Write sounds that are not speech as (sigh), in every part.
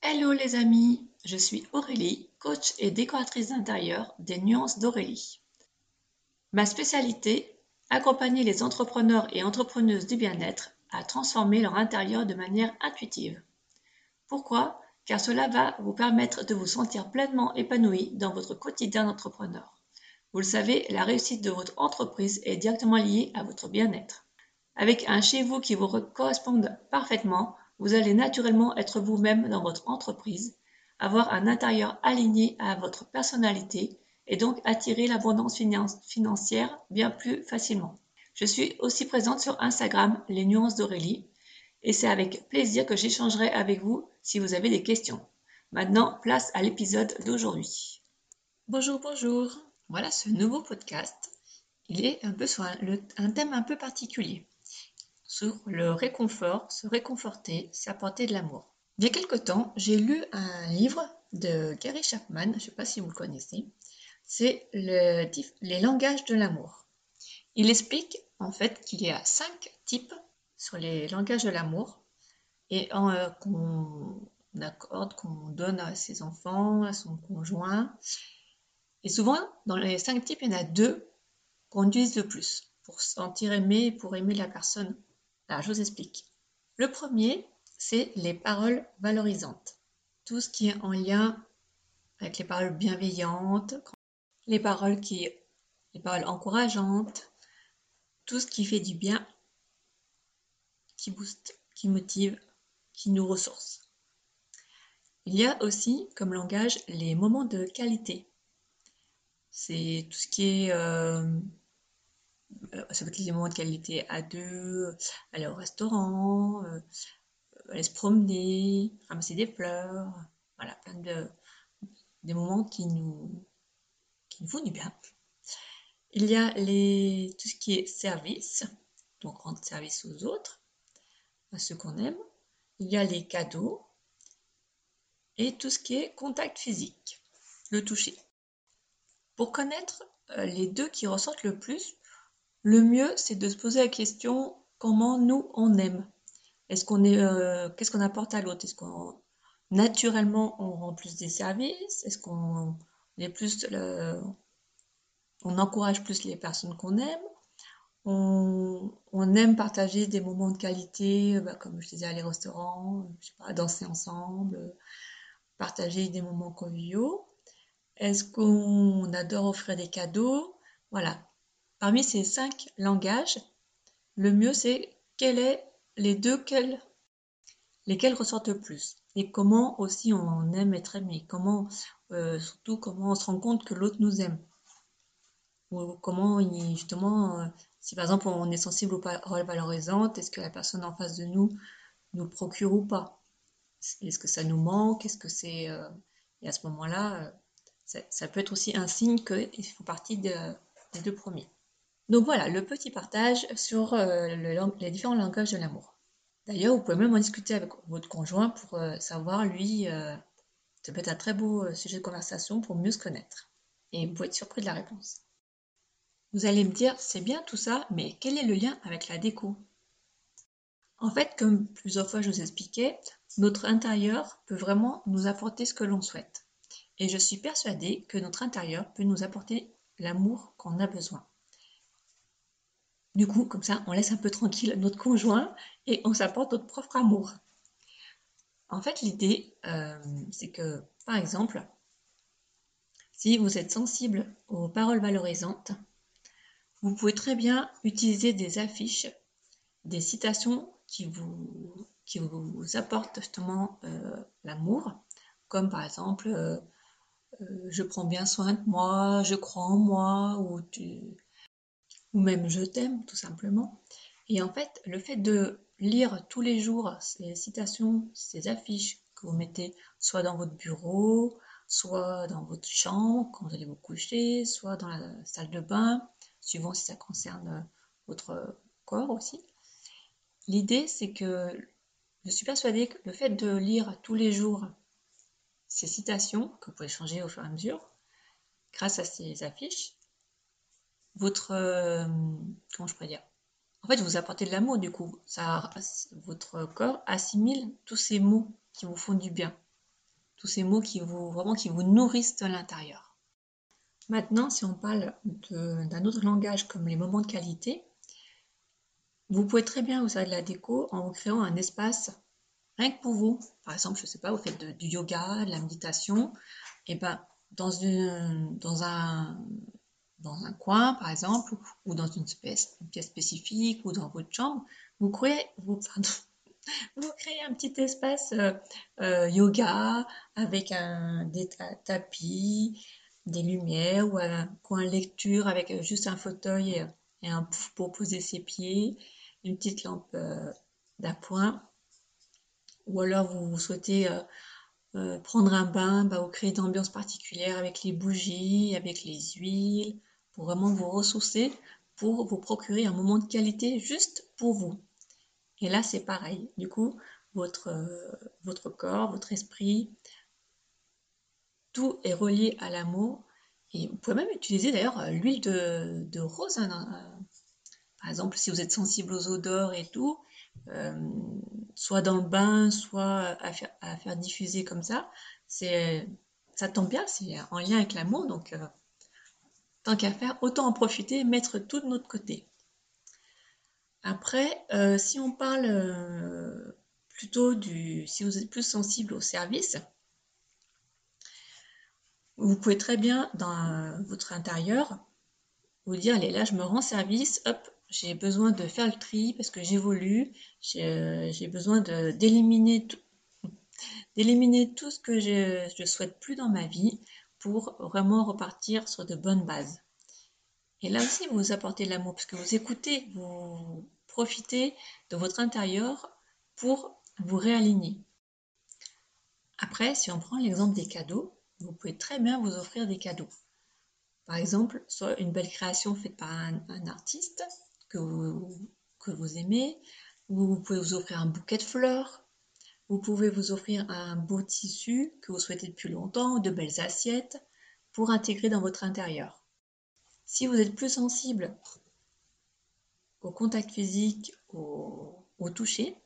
Hello les amis, je suis Aurélie, coach et décoratrice d'intérieur des Nuances d'Aurélie. Ma spécialité, accompagner les entrepreneurs et entrepreneuses du bien-être à transformer leur intérieur de manière intuitive. Pourquoi? Car cela va vous permettre de vous sentir pleinement épanoui dans votre quotidien d'entrepreneur. Vous le savez, la réussite de votre entreprise est directement liée à votre bien-être. Avec un chez vous qui vous corresponde parfaitement, vous allez naturellement être vous-même dans votre entreprise, avoir un intérieur aligné à votre personnalité et donc attirer l'abondance financière bien plus facilement. Je suis aussi présente sur Instagram, les nuances d'Aurélie, et c'est avec plaisir que j'échangerai avec vous si vous avez des questions. Maintenant, place à l'épisode d'aujourd'hui. Bonjour, bonjour. Voilà ce nouveau podcast. Il est un peu sur un thème un peu particulier sur le réconfort, se réconforter, s'apporter de l'amour. Il y a quelque temps, j'ai lu un livre de Gary Chapman, je ne sais pas si vous le connaissez, c'est le, Les langages de l'amour. Il explique en fait qu'il y a cinq types sur les langages de l'amour et euh, qu'on accorde, qu'on donne à ses enfants, à son conjoint. Et souvent, dans les cinq types, il y en a deux qu'on utilise le plus pour se sentir aimé, pour aimer la personne je vous explique. Le premier, c'est les paroles valorisantes. Tout ce qui est en lien avec les paroles bienveillantes, les paroles qui, les paroles encourageantes, tout ce qui fait du bien, qui booste, qui motive, qui nous ressource. Il y a aussi comme langage les moments de qualité. C'est tout ce qui est euh, ça peut être les moments de qualité à deux, aller au restaurant, euh, aller se promener, ramasser des fleurs, voilà, plein de des moments qui nous qui nous font du bien. Il y a les tout ce qui est service, donc rendre service aux autres, à ceux qu'on aime. Il y a les cadeaux et tout ce qui est contact physique, le toucher. Pour connaître euh, les deux qui ressortent le plus, le mieux, c'est de se poser la question comment nous on aime? Est-ce qu'on est, euh, qu'est-ce qu'on apporte à l'autre? Est-ce qu'on naturellement on rend plus des services? Est-ce qu'on est plus, on encourage plus les personnes qu'on aime? On, aime partager des moments de qualité, bah, comme je disais, aller au restaurant, je danser ensemble, partager des moments conviviaux. Est-ce qu'on adore offrir des cadeaux? Voilà, Parmi ces cinq langages, le mieux c'est quels est les deux lesquels ressortent le plus et comment aussi on aime être aimé, comment euh, surtout comment on se rend compte que l'autre nous aime. Ou comment justement euh, si par exemple on est sensible aux paroles valorisantes, est-ce que la personne en face de nous nous procure ou pas? Est-ce que ça nous manque? Est-ce que c'est euh, et à ce moment-là, ça, peut être aussi un signe qu'il faut partie des deux premiers. Donc voilà, le petit partage sur euh, les différents langages de l'amour. D'ailleurs, vous pouvez même en discuter avec votre conjoint pour euh, savoir, lui, euh, peut être un très beau sujet de conversation pour mieux se connaître. Et vous pouvez être surpris de la réponse. Vous allez me dire, c'est bien tout ça, mais quel est le lien avec la déco? En fait, comme plusieurs fois je vous expliquais, notre intérieur peut vraiment nous apporter ce que l'on souhaite. Et je suis persuadée que notre intérieur peut nous apporter l'amour qu'on a besoin. Du coup, comme ça, on laisse un peu tranquille notre conjoint et on s'apporte notre propre amour. En fait, l'idée, euh, c'est que, par exemple, si vous êtes sensible aux paroles valorisantes, vous pouvez très bien utiliser des affiches, des citations qui vous, apportent justement euh, l'amour, comme par exemple euh, je prends bien soin de moi, je crois en moi, ou tu, même je t'aime tout simplement. Et en fait, le fait de lire tous les jours ces citations, ces affiches que vous mettez soit dans votre bureau, soit dans votre chambre quand vous allez vous coucher, soit dans la salle de bain, suivant si ça concerne votre corps aussi. L'idée, c'est que je suis persuadée que le fait de lire tous les jours ces citations, que vous pouvez changer au fur et à mesure, grâce à ces affiches, votre euh, comment je pourrais dire? En fait vous apportez de l'amour du coup ça votre corps assimile tous ces mots qui vous font du bien tous ces mots qui vous, vraiment, qui vous nourrissent de l'intérieur. Maintenant, si on parle d'un autre langage comme les moments de qualité, vous pouvez très bien vous faire de la déco en vous créant un espace rien que pour vous. Par exemple, je ne sais pas, vous faites du yoga, de la méditation, et ben dans, une, dans, un, dans un coin, par exemple, ou dans une, pièce spécifique, ou dans votre chambre, (laughs) vous créez, un petit espace euh, euh, yoga avec un, des tapis, des lumières, ou un coin lecture avec juste un fauteuil et, un pouf pour poser ses pieds, une petite lampe euh, d'appoint. Ou alors vous souhaitez euh, prendre un bain, bah, vous créez une ambiance particulière avec les bougies, avec les huiles, vraiment vous ressourcer, pour vous procurer un moment de qualité juste pour vous. Et là, c'est pareil. Du coup, votre, euh, corps, votre esprit, tout est relié à l'amour. Et vous pouvez même utiliser d'ailleurs euh, l'huile de, rose. Hein, par exemple, si vous êtes sensible aux odeurs et tout, soit dans le bain, soit à faire, diffuser comme ça. Ça tombe bien, c'est en lien avec l'amour, donc euh, tant qu'à faire, autant en profiter et mettre tout de notre côté. Après, euh, si on parle euh, plutôt du, si vous êtes plus sensible au service, vous pouvez très bien dans votre intérieur vous dire, allez là, je me rends service, hop, j'ai besoin de faire le tri parce que j'évolue, j'ai euh, besoin d'éliminer tout, d'éliminer tout ce que je ne souhaite plus dans ma vie pour vraiment repartir sur de bonnes bases. Et là aussi, vous apportez de l'amour parce que vous écoutez, vous profitez de votre intérieur pour vous réaligner. Après, si on prend l'exemple des cadeaux, vous pouvez très bien vous offrir des cadeaux. Par exemple, soit une belle création faite par un artiste, que vous, aimez. Vous pouvez vous offrir un bouquet de fleurs. Vous pouvez vous offrir un beau tissu que vous souhaitez depuis longtemps de belles assiettes pour intégrer dans votre intérieur. Si vous êtes plus sensible au contact physique, au, toucher,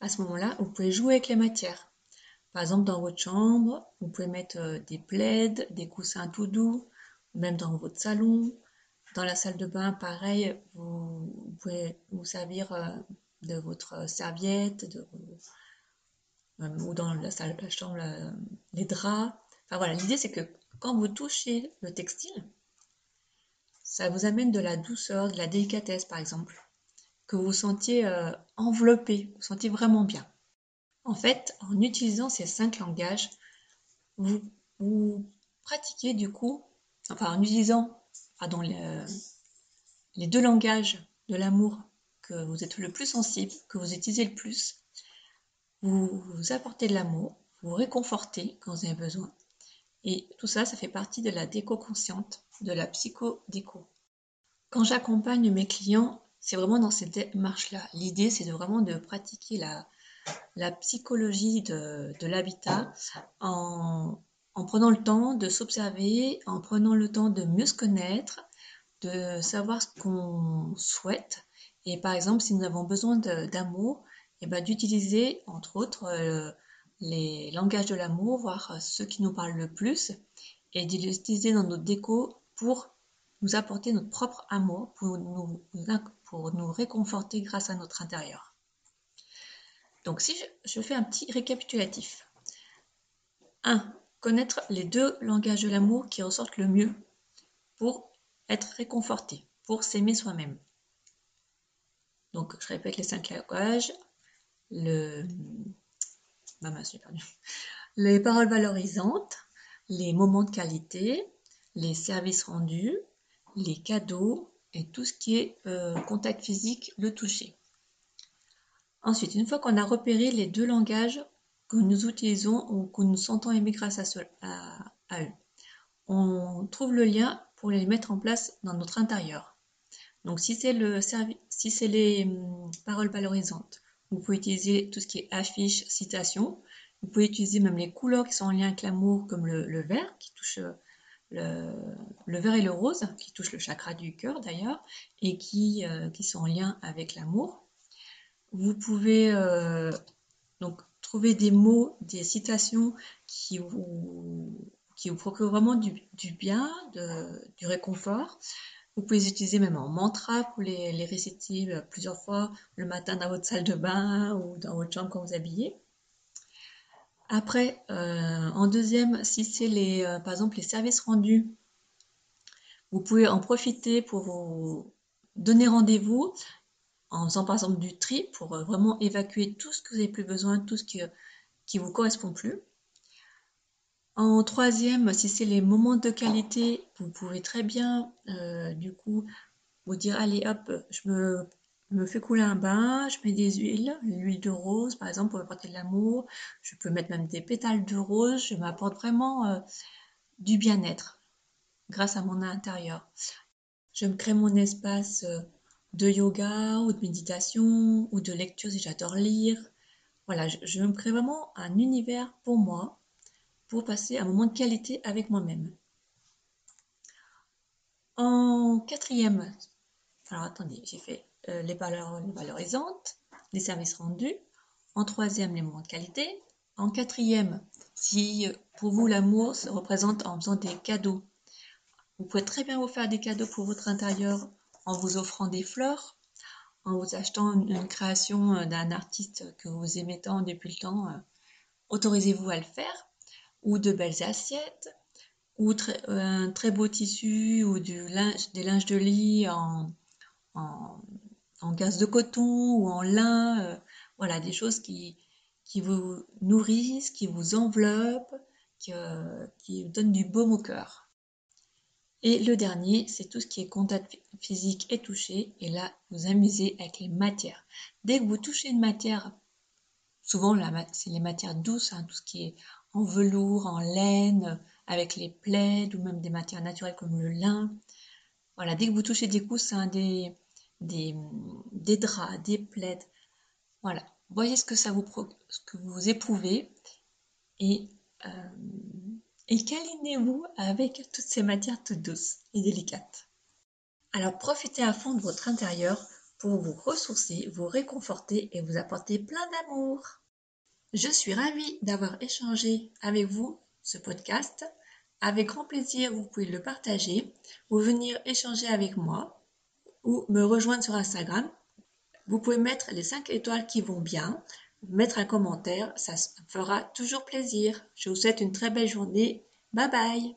à ce moment-là, vous pouvez jouer avec les matières. Par exemple, dans votre chambre, vous pouvez mettre euh, des plaids, des coussins tout doux, même dans votre salon, dans la salle de bain, pareil, vous, pouvez vous servir euh, de votre serviette, de, ou dans la salle de la chambre, les draps. Enfin voilà, l'idée c'est que quand vous touchez le textile, ça vous amène de la douceur, de la délicatesse par exemple, que vous sentiez euh, enveloppé, vous, vous sentiez vraiment bien. En fait, en utilisant ces cinq langages, vous, vous pratiquez du coup, enfin en utilisant les deux langages de l'amour que vous êtes le plus sensible, que vous utilisez le plus, vous, apportez de l'amour, vous réconfortez quand vous avez besoin. Et tout ça, ça fait partie de la déco consciente, de la psycho-déco. Quand j'accompagne mes clients, c'est vraiment dans cette démarche-là. L'idée, c'est de vraiment de pratiquer la, psychologie de, l'habitat en, en prenant le temps de s'observer, en prenant le temps de mieux se connaître, de savoir ce qu'on souhaite. Et par exemple, si nous avons besoin d'amour, eh ben, d'utiliser entre autres euh, les langages de l'amour, voir ceux qui nous parlent le plus, et d'utiliser dans notre déco pour nous apporter notre propre amour, pour nous, pour nous réconforter grâce à notre intérieur. Donc si je, je fais un petit récapitulatif. 1 connaître les deux langages de l'amour qui ressortent le mieux pour être réconforté, pour s'aimer soi-même. Donc, je répète les cinq langages. Le... Les paroles valorisantes, les moments de qualité, les services rendus, les cadeaux et tout ce qui est euh, contact physique, le toucher. Ensuite, une fois qu'on a repéré les deux langages que nous utilisons ou que nous sentons aimer grâce à, eux. On trouve le lien pour les mettre en place dans notre intérieur. Donc si c'est le si c'est les hum, paroles valorisantes, vous pouvez utiliser tout ce qui est affiche, citation. Vous pouvez utiliser même les couleurs qui sont en lien avec l'amour, comme le, vert, qui touche le, vert et le rose, qui touche le chakra du cœur d'ailleurs, et qui, euh, qui sont en lien avec l'amour. Vous pouvez euh, donc Trouvez des mots, des citations qui vous, qui vous procurent vraiment du, bien, du réconfort. Vous pouvez les utiliser même en mantra pour les, les réciter euh, plusieurs fois le matin dans votre salle de bain ou dans votre chambre quand vous habillez. Après, euh, en deuxième, si c'est les, euh, par exemple les services rendus, vous pouvez en profiter pour vous donner rendez-vous en faisant par exemple du tri pour vraiment évacuer tout ce que vous n'avez plus besoin, tout ce qui, qui vous correspond plus. En troisième, si c'est les moments de qualité, vous pouvez très bien, euh, du coup, vous dire, allez hop, je me, fais couler un bain, je mets des huiles, l'huile de rose par exemple pour apporter de l'amour, je peux mettre même des pétales de rose, je m'apporte vraiment euh, du bien-être grâce à mon intérieur. Je me crée mon espace euh, de yoga ou de méditation ou de lecture si j'adore lire. Voilà, je me crée vraiment un univers pour moi pour passer un moment de qualité avec moi-même. En quatrième, alors attendez, j'ai fait euh, les valeurs valorisantes, les services rendus. En troisième, les moments de qualité. En quatrième, si pour vous l'amour se représente en faisant des cadeaux, vous pouvez très bien vous faire des cadeaux pour votre intérieur en vous offrant des fleurs, en vous achetant une, création euh, d'un artiste que vous aimez tant depuis le temps. Euh, autorisez-vous à le faire ou de belles assiettes, ou un très beau tissu, ou linge, des linges de lit en, en, gaze de coton ou en lin. Euh, voilà, des choses qui, vous nourrissent, qui vous enveloppent, qui, euh, qui vous donnent du baume au cœur. Et le dernier, c'est tout ce qui est contact physique et touché. Et là, vous amusez avec les matières. Dès que vous touchez une matière, souvent c'est les matières douces, hein, tout ce qui est en velours, en laine, avec les plaids ou même des matières naturelles comme le lin. Voilà, dès que vous touchez des coussins, des, draps, des plaids, voilà, voyez ce que ça vous éprouvez et, euh, et câlinez-vous avec toutes ces matières toutes douces et délicates. Alors profitez à fond de votre intérieur pour vous ressourcer, vous réconforter et vous apporter plein d'amour. Je suis ravie d'avoir échangé avec vous ce podcast. Avec grand plaisir, vous pouvez le partager ou venir échanger avec moi ou me rejoindre sur Instagram. Vous pouvez mettre les 5 étoiles qui vont bien, mettre un commentaire, ça fera toujours plaisir. Je vous souhaite une très belle journée. Bye bye